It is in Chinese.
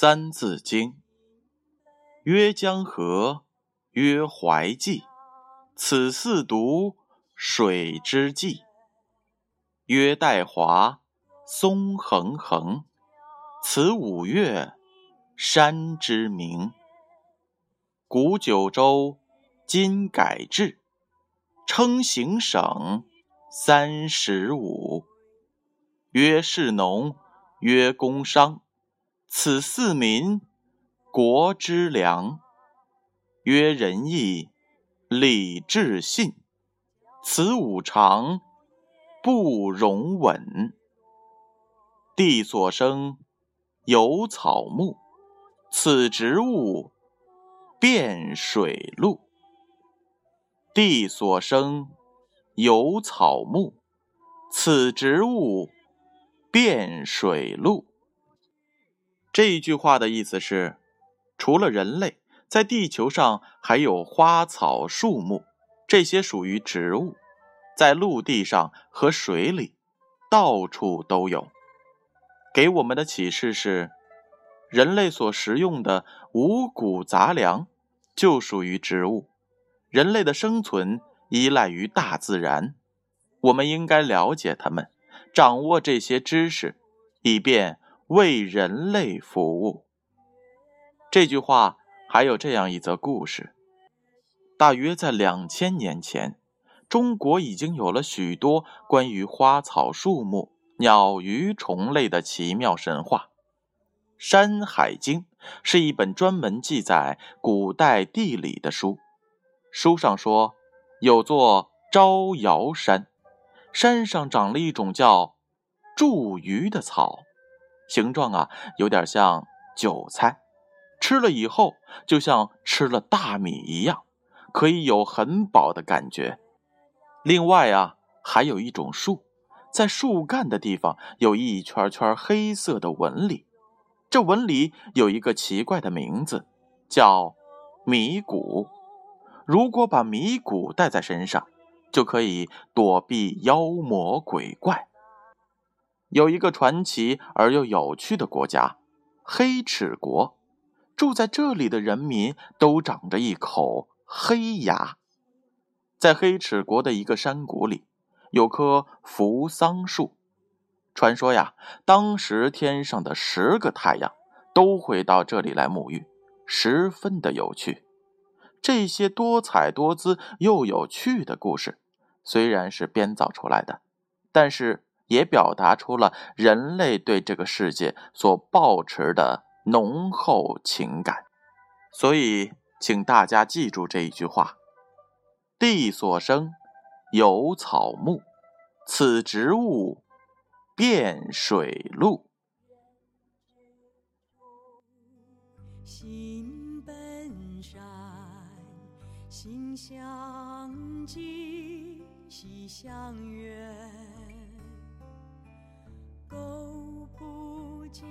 三字经》：曰江河，曰淮济，此四渎，水之纪。曰岱华，松横横，此五岳，山之名。古九州，今改制，称行省三十五。曰士农，曰工商，此四民，国之良。曰仁义，礼智信，此五常，不容紊。地所生，有草木，此植物，遍水陆。地所生，有草木，此植物。遍水陆。这一句话的意思是，除了人类，在地球上还有花草树木，这些属于植物，在陆地上和水里，到处都有。给我们的启示是，人类所食用的五谷杂粮就属于植物。人类的生存依赖于大自然，我们应该了解它们。掌握这些知识，以便为人类服务。这句话还有这样一则故事：大约在两千年前，中国已经有了许多关于花草树木、鸟鱼虫类的奇妙神话。《山海经》是一本专门记载古代地理的书。书上说，有座招摇山。山上长了一种叫茱萸的草，形状啊有点像韭菜，吃了以后就像吃了大米一样，可以有很饱的感觉。另外啊，还有一种树，在树干的地方有一圈圈黑色的纹理，这纹理有一个奇怪的名字，叫迷谷。如果把迷谷带在身上，就可以躲避妖魔鬼怪。有一个传奇而又有趣的国家——黑齿国，住在这里的人民都长着一口黑牙。在黑齿国的一个山谷里，有棵扶桑树。传说呀，当时天上的十个太阳都会到这里来沐浴，十分的有趣。这些多彩多姿又有趣的故事，虽然是编造出来的，但是也表达出了人类对这个世界所抱持的浓厚情感。所以，请大家记住这一句话：“地所生，有草木，此植物，遍水陆。”心相近，心相远，苟不教，